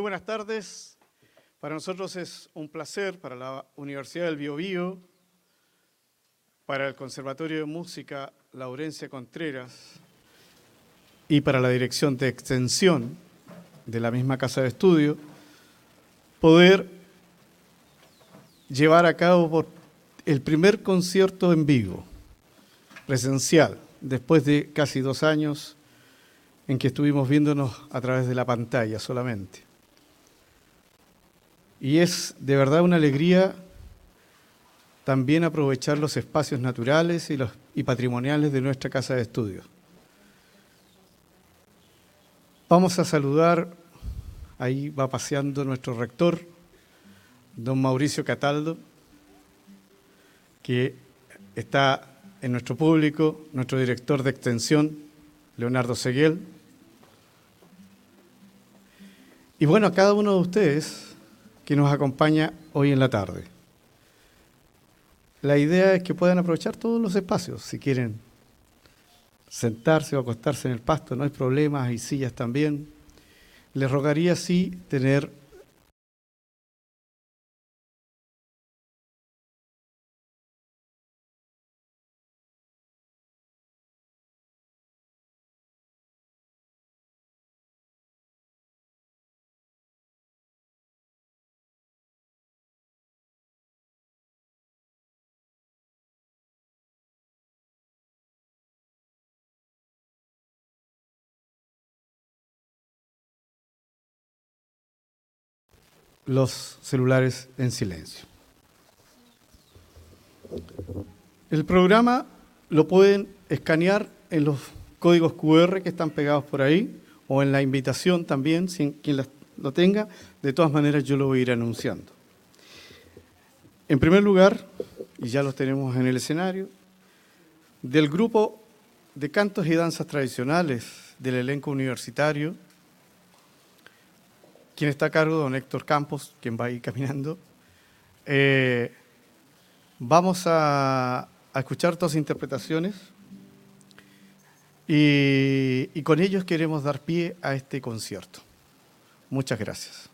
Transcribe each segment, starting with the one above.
Muy buenas tardes. Para nosotros es un placer, para la Universidad del Biobío, para el Conservatorio de Música Laurencia Contreras y para la Dirección de Extensión de la misma Casa de Estudio, poder llevar a cabo el primer concierto en vivo, presencial, después de casi dos años en que estuvimos viéndonos a través de la pantalla solamente. Y es de verdad una alegría también aprovechar los espacios naturales y, los, y patrimoniales de nuestra casa de estudios. Vamos a saludar, ahí va paseando nuestro rector, don Mauricio Cataldo, que está en nuestro público, nuestro director de extensión, Leonardo Seguel. Y bueno, a cada uno de ustedes que nos acompaña hoy en la tarde. La idea es que puedan aprovechar todos los espacios, si quieren sentarse o acostarse en el pasto, no hay problema, hay sillas también. Les rogaría sí tener los celulares en silencio. El programa lo pueden escanear en los códigos QR que están pegados por ahí o en la invitación también, si quien lo tenga. De todas maneras, yo lo voy a ir anunciando. En primer lugar, y ya los tenemos en el escenario, del grupo de cantos y danzas tradicionales del elenco universitario, quien está a cargo, don Héctor Campos, quien va ahí caminando. Eh, vamos a, escuchar todas interpretaciones y, y con ellos queremos dar pie a este concierto. Muchas gracias.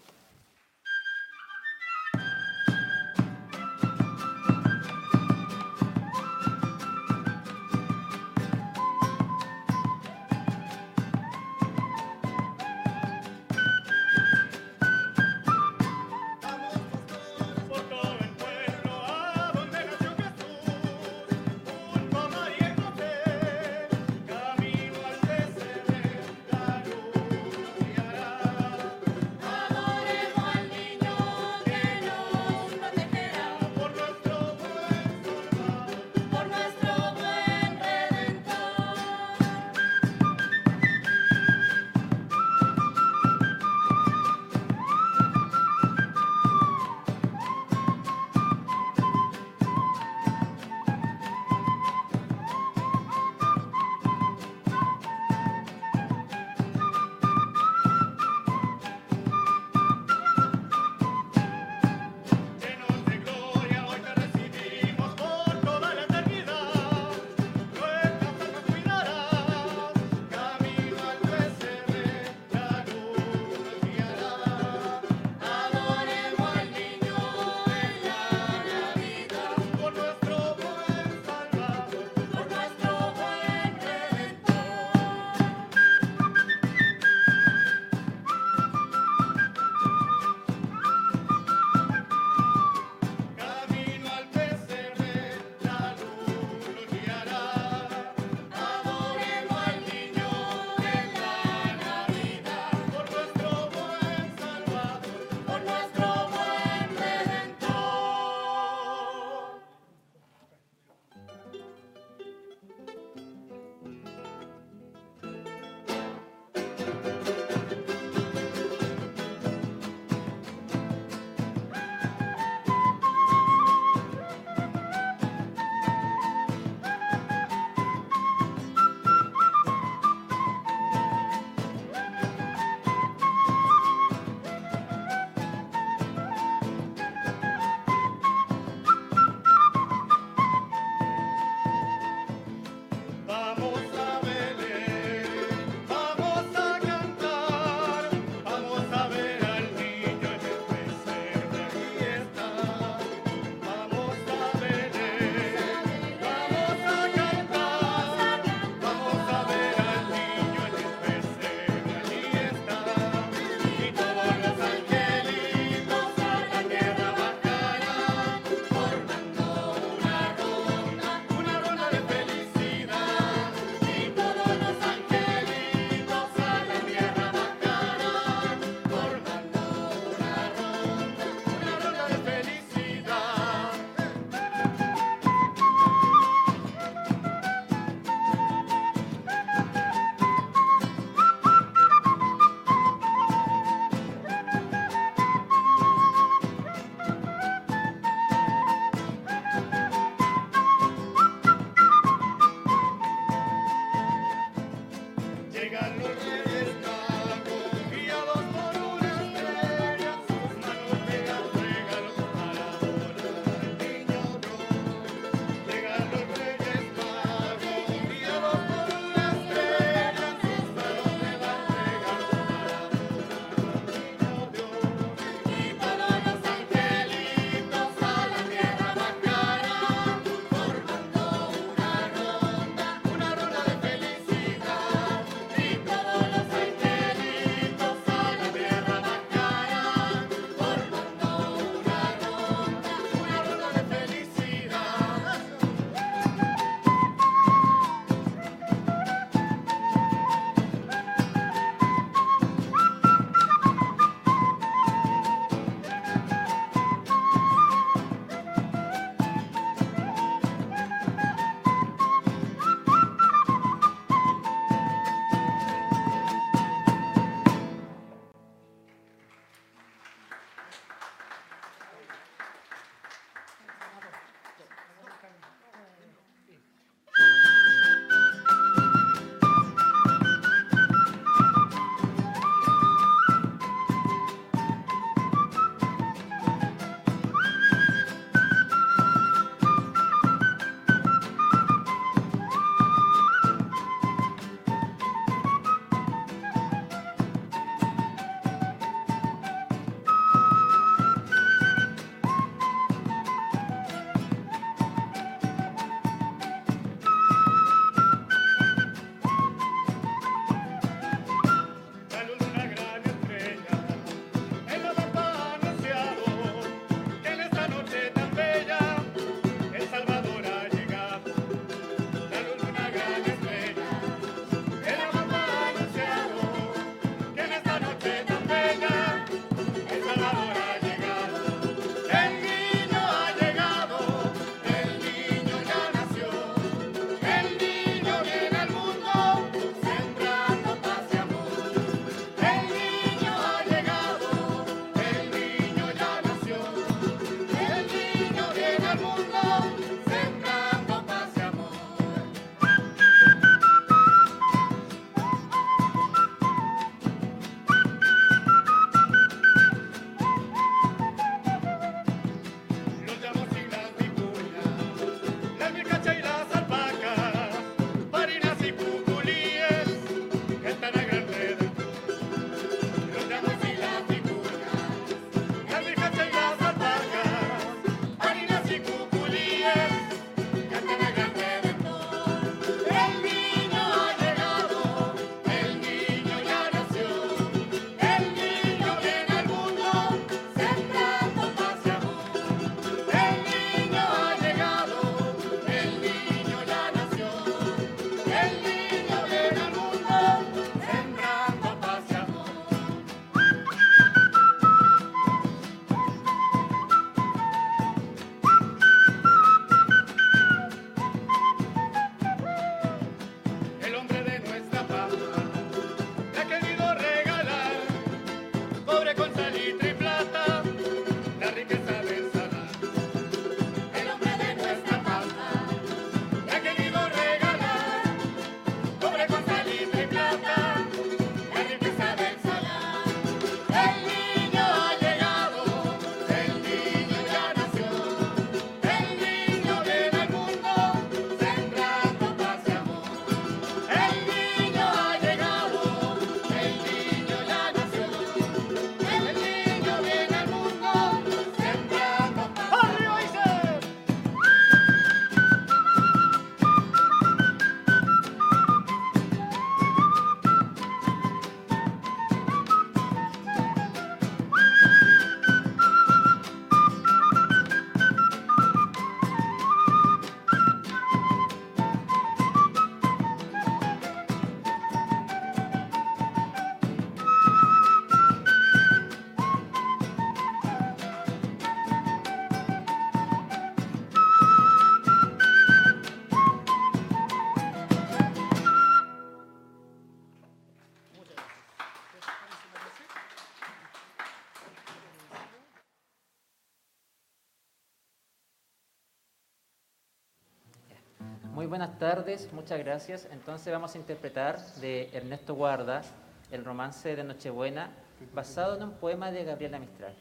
Tardes, muchas gracias. Entonces vamos a interpretar de Ernesto Guarda el romance de Nochebuena basado en un poema de Gabriela Mistral.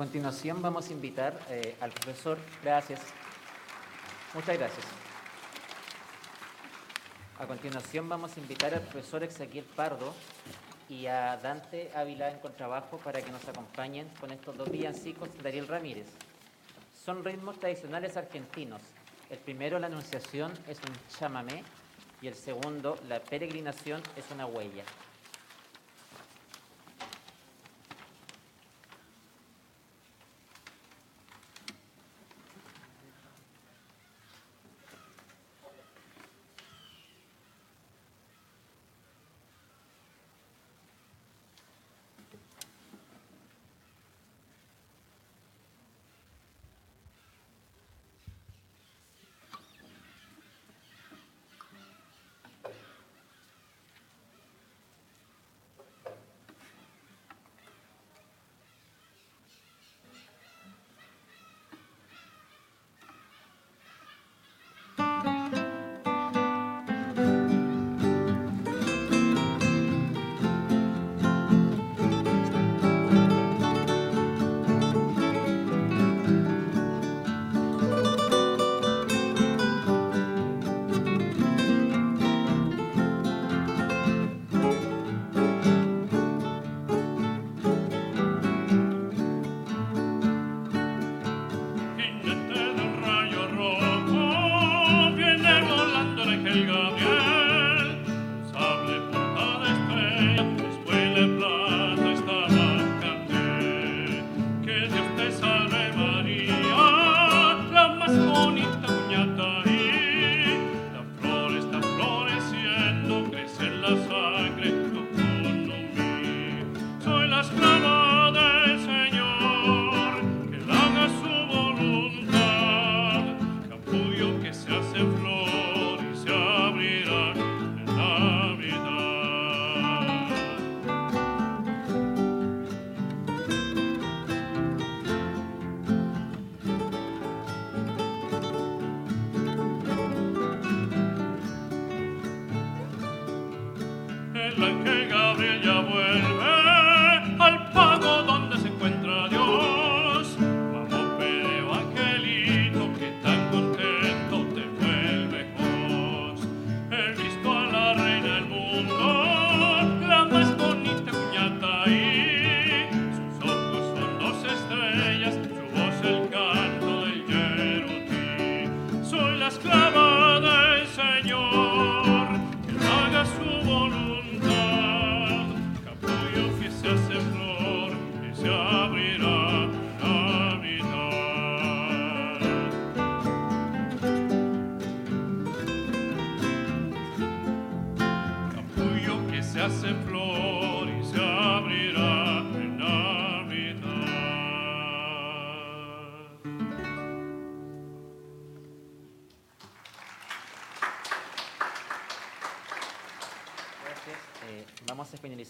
Continuación vamos a invitar eh, al profesor, gracias, muchas gracias. A continuación vamos a invitar al profesor Ezequiel Pardo y a Dante Ávila en contrabajo para que nos acompañen con estos dos villancicos de Daniel Ramírez. Son ritmos tradicionales argentinos. El primero, la anunciación, es un chamamé y el segundo, la peregrinación, es una huella.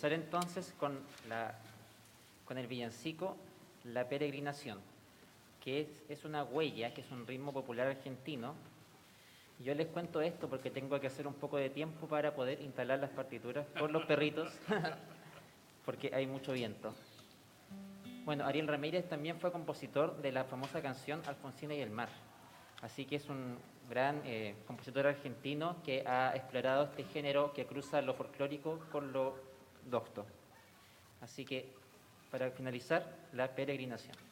Finalizar entonces con, la, con el villancico La Peregrinación, que es, es una huella, que es un ritmo popular argentino. Yo les cuento esto porque tengo que hacer un poco de tiempo para poder instalar las partituras con los perritos, porque hay mucho viento. Bueno, Ariel Ramírez también fue compositor de la famosa canción Alfonsina y el mar. Así que es un gran eh, compositor argentino que ha explorado este género que cruza lo folclórico con lo docto. Así que, para finalizar, la peregrinación.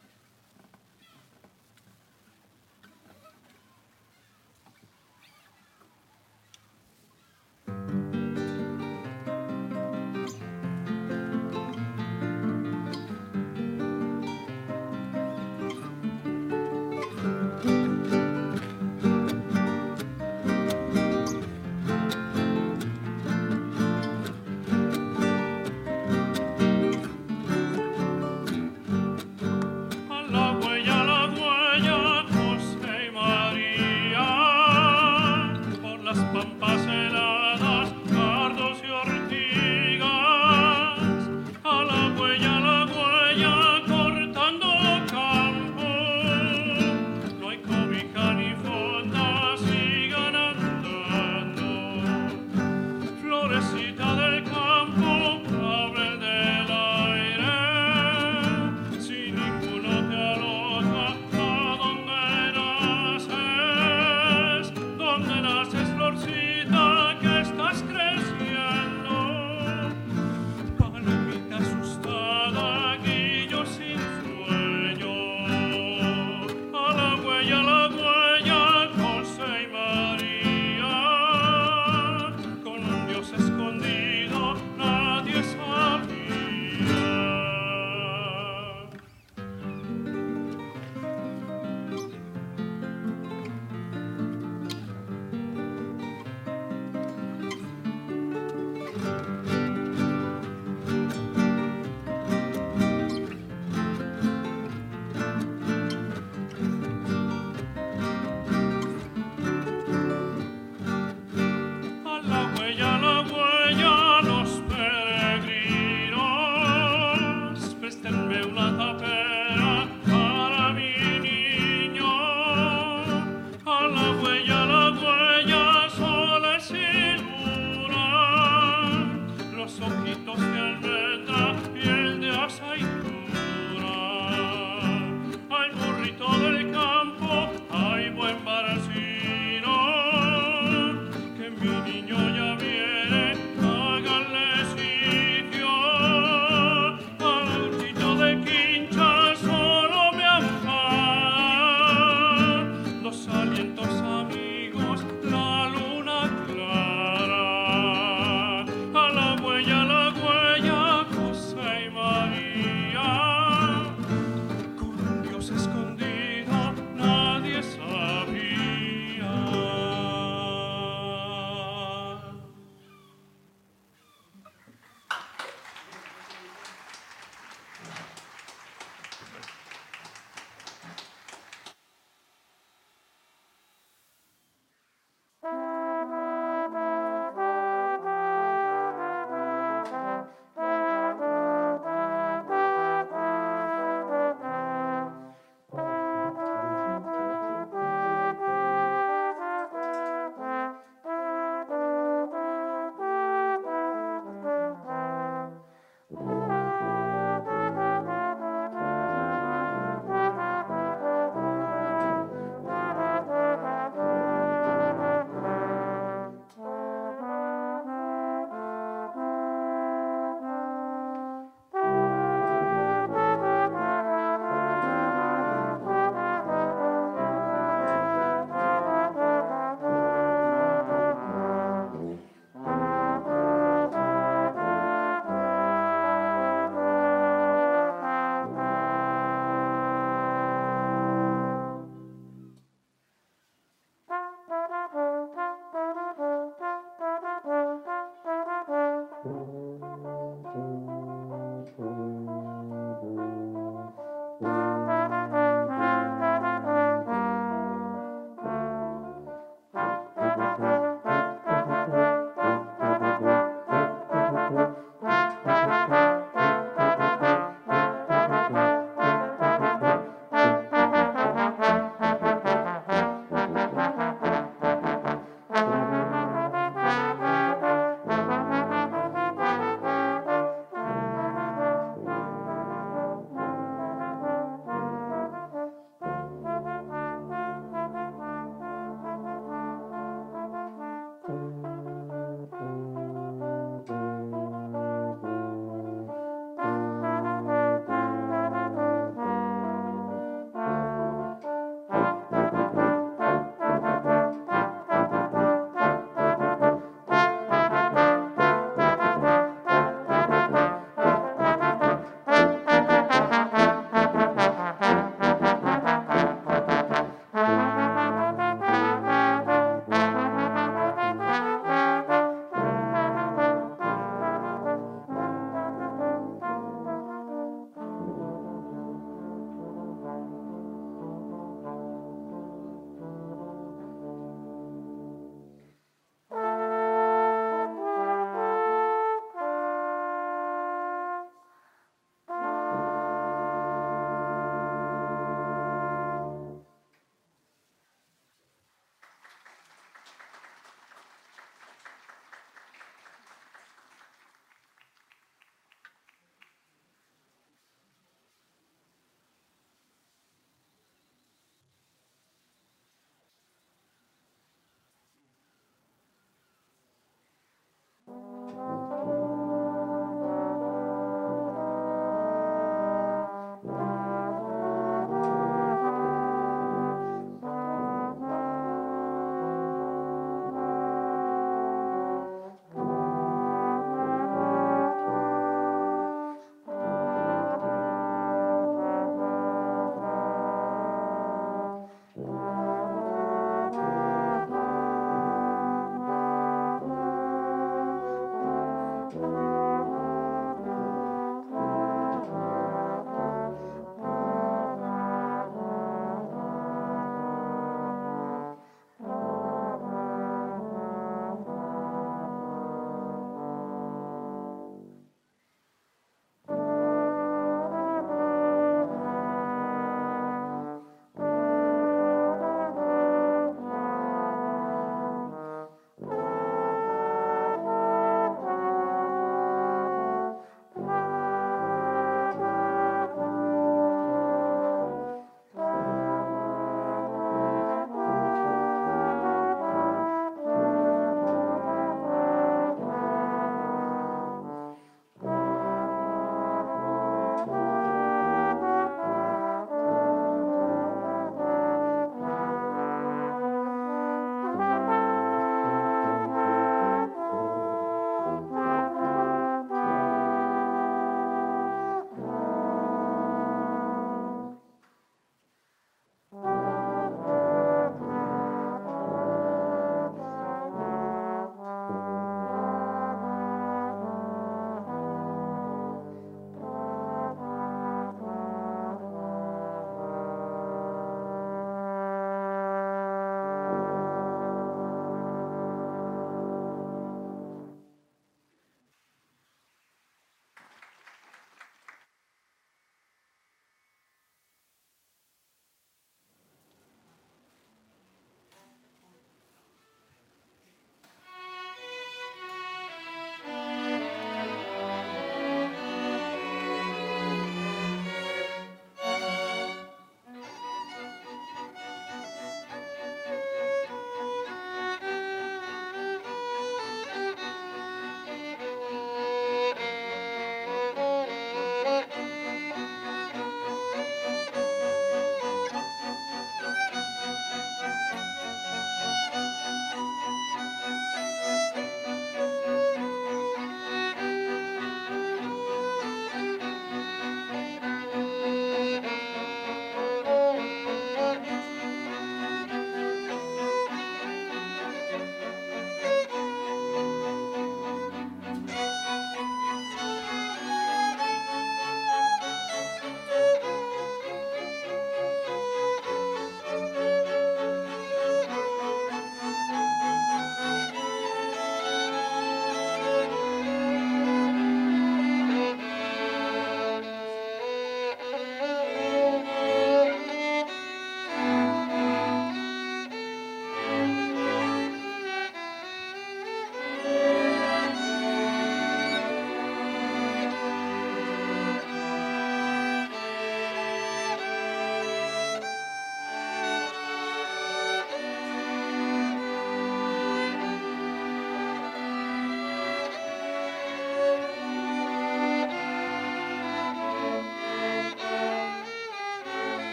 ojitos de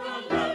A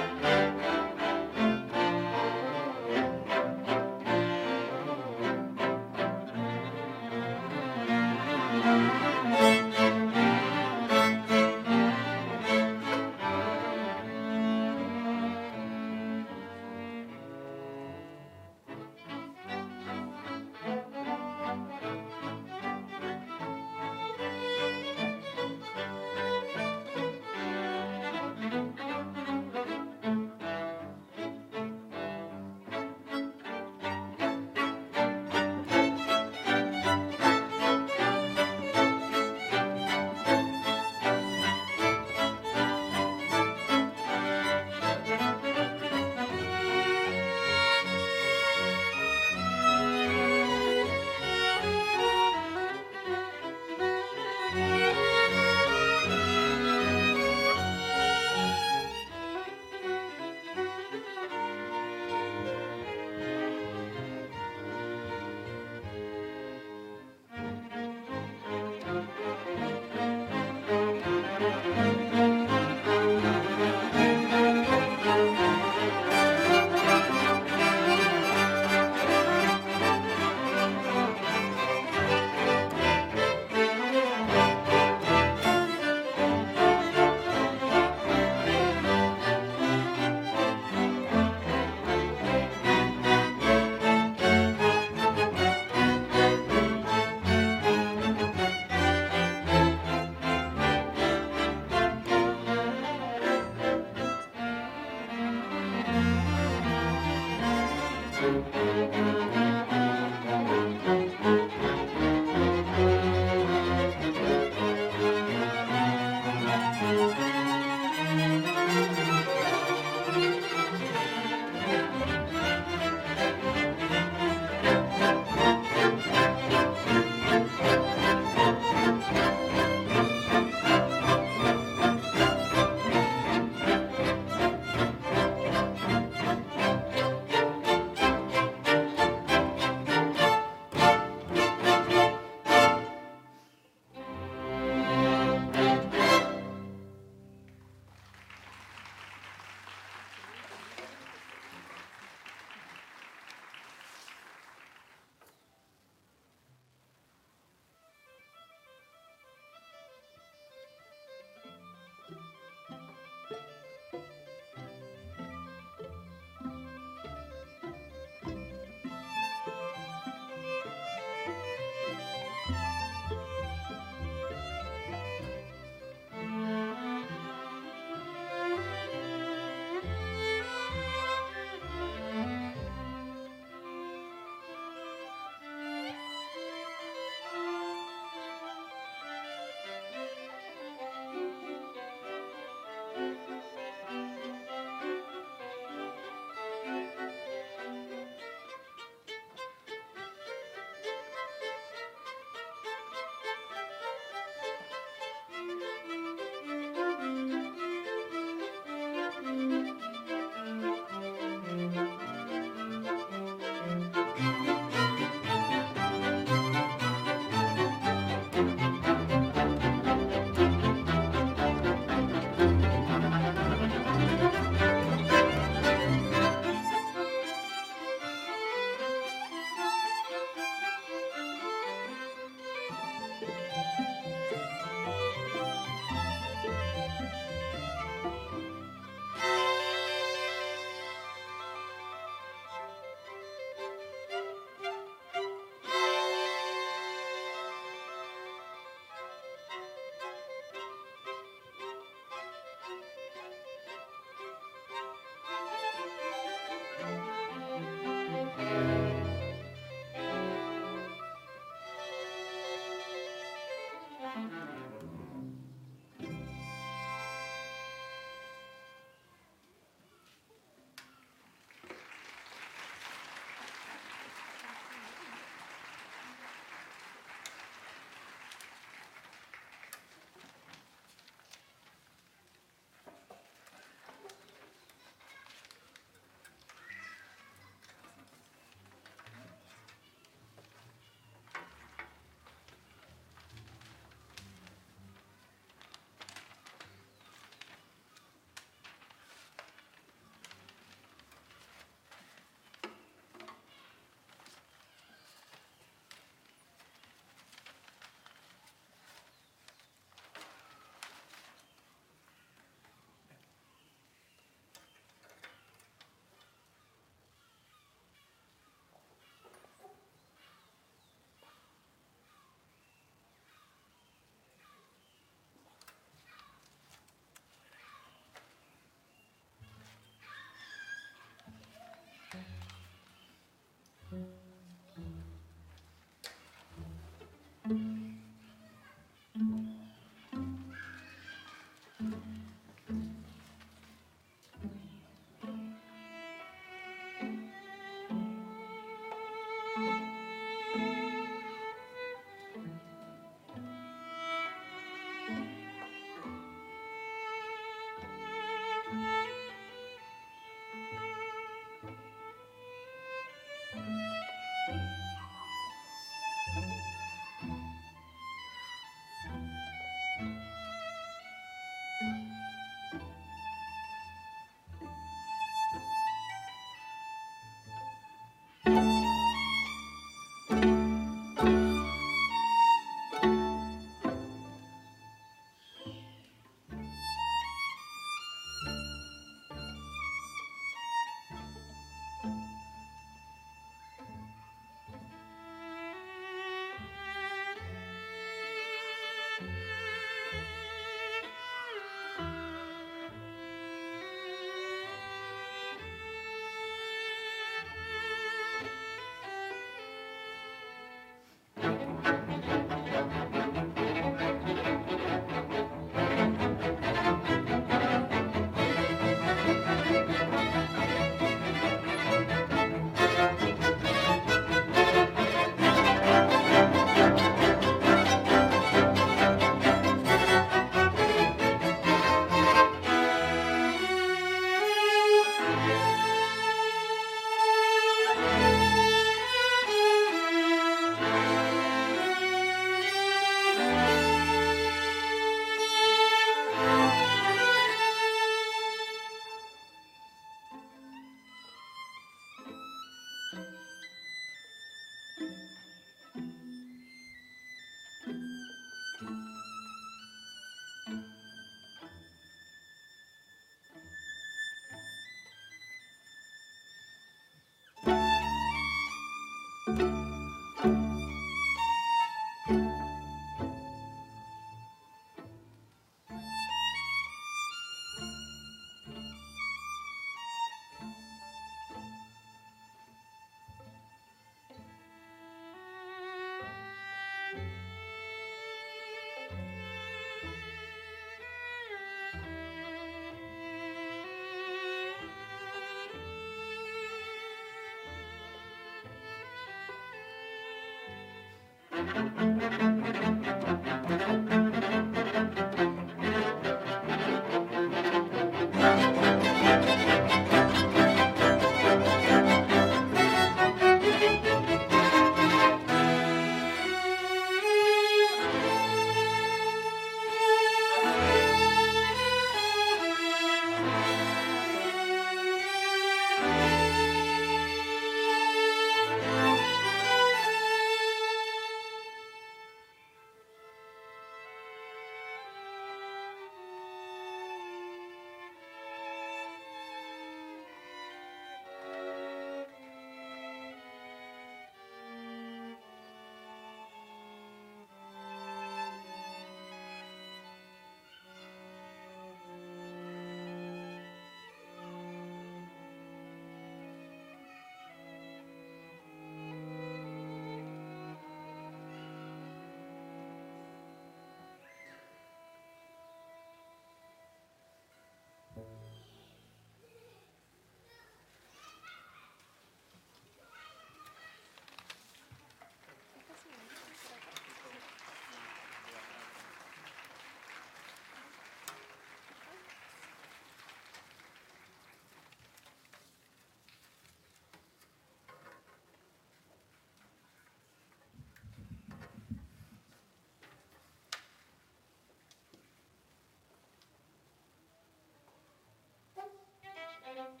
Thank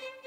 you.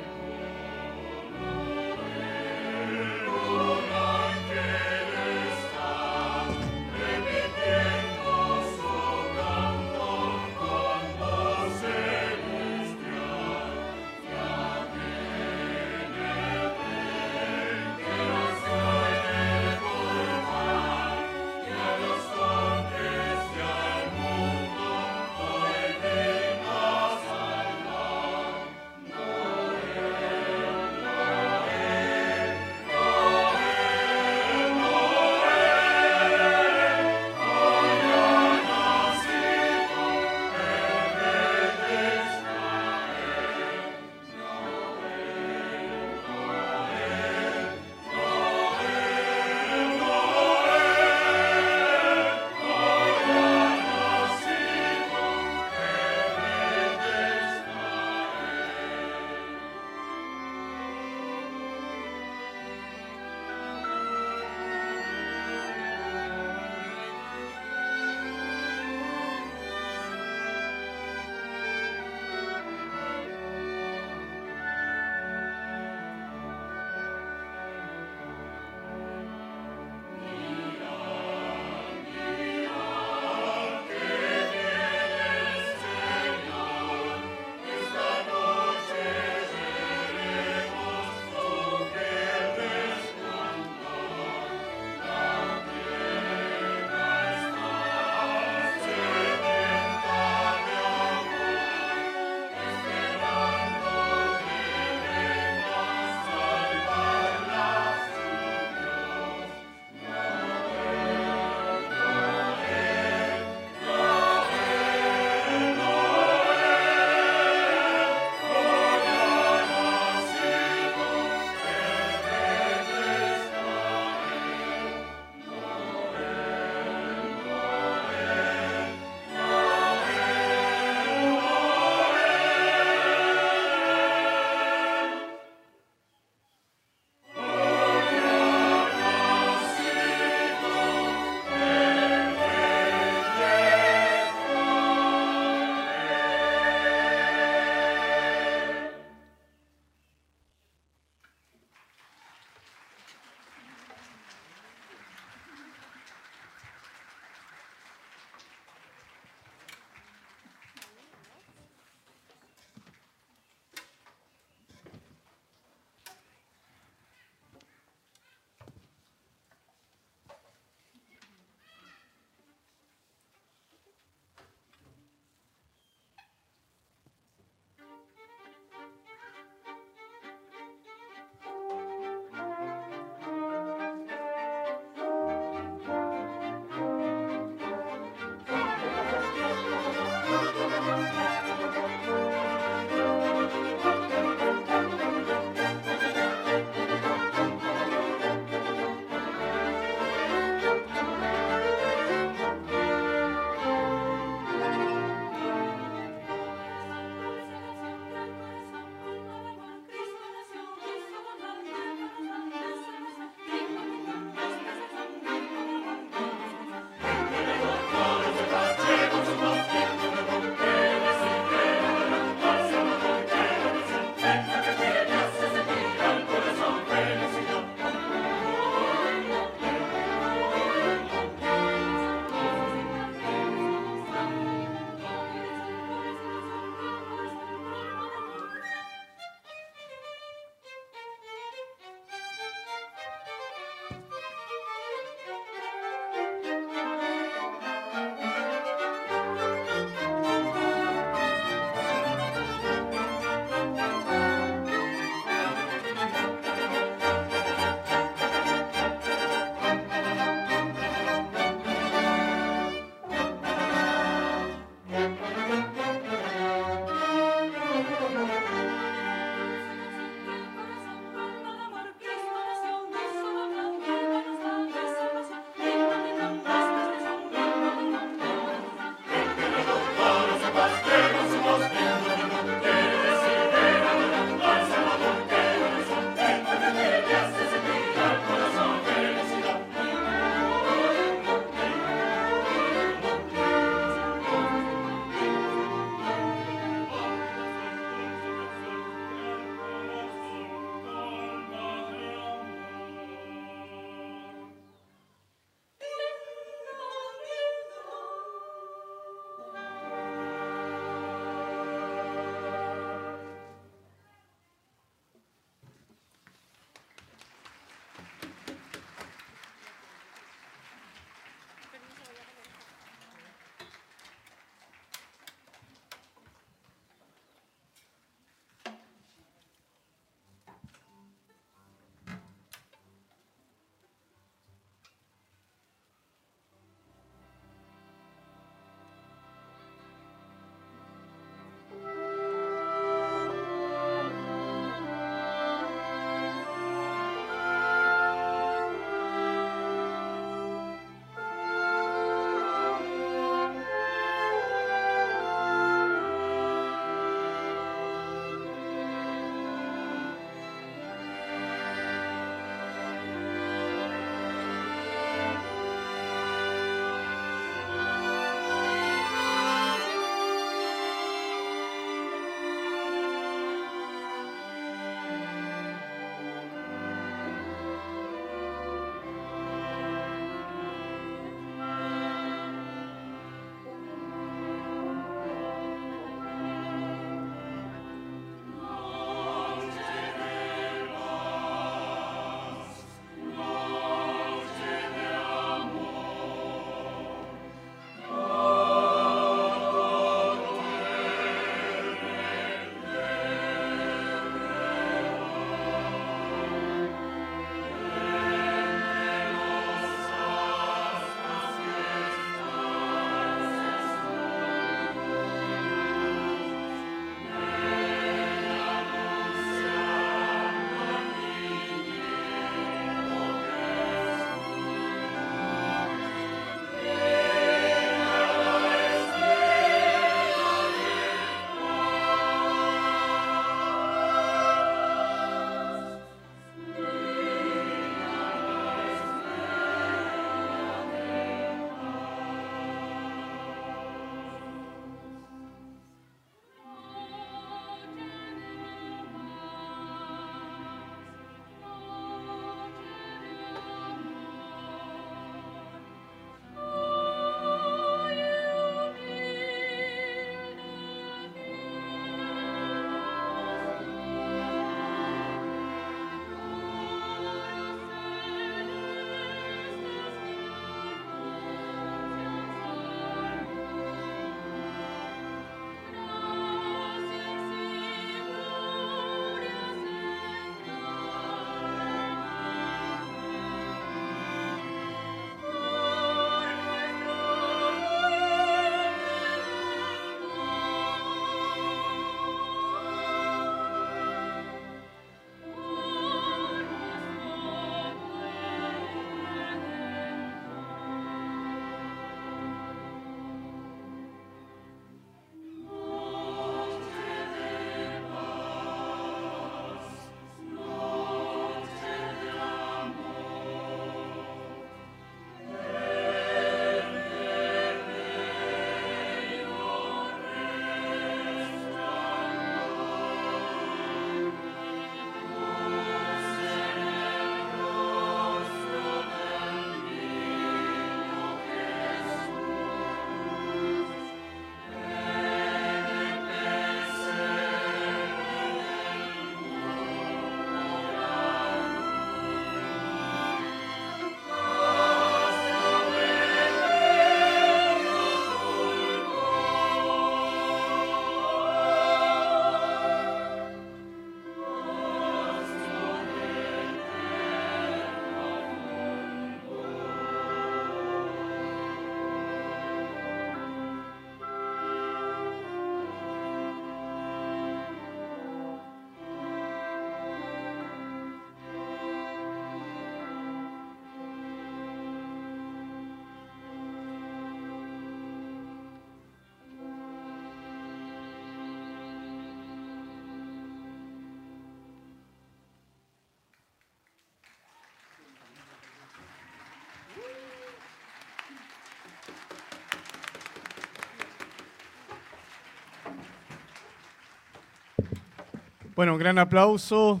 Bueno, un gran aplauso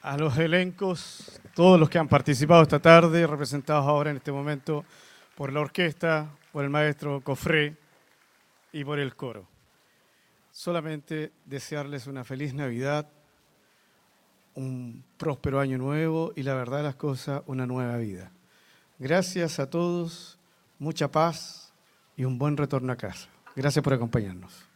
a los elencos, todos los que han participado esta tarde, representados ahora en este momento por la orquesta, por el maestro Cofré y por el coro. Solamente desearles una feliz Navidad, un próspero año nuevo y la verdad las cosas, una nueva vida. Gracias a todos, mucha paz y un buen retorno a casa. Gracias por acompañarnos.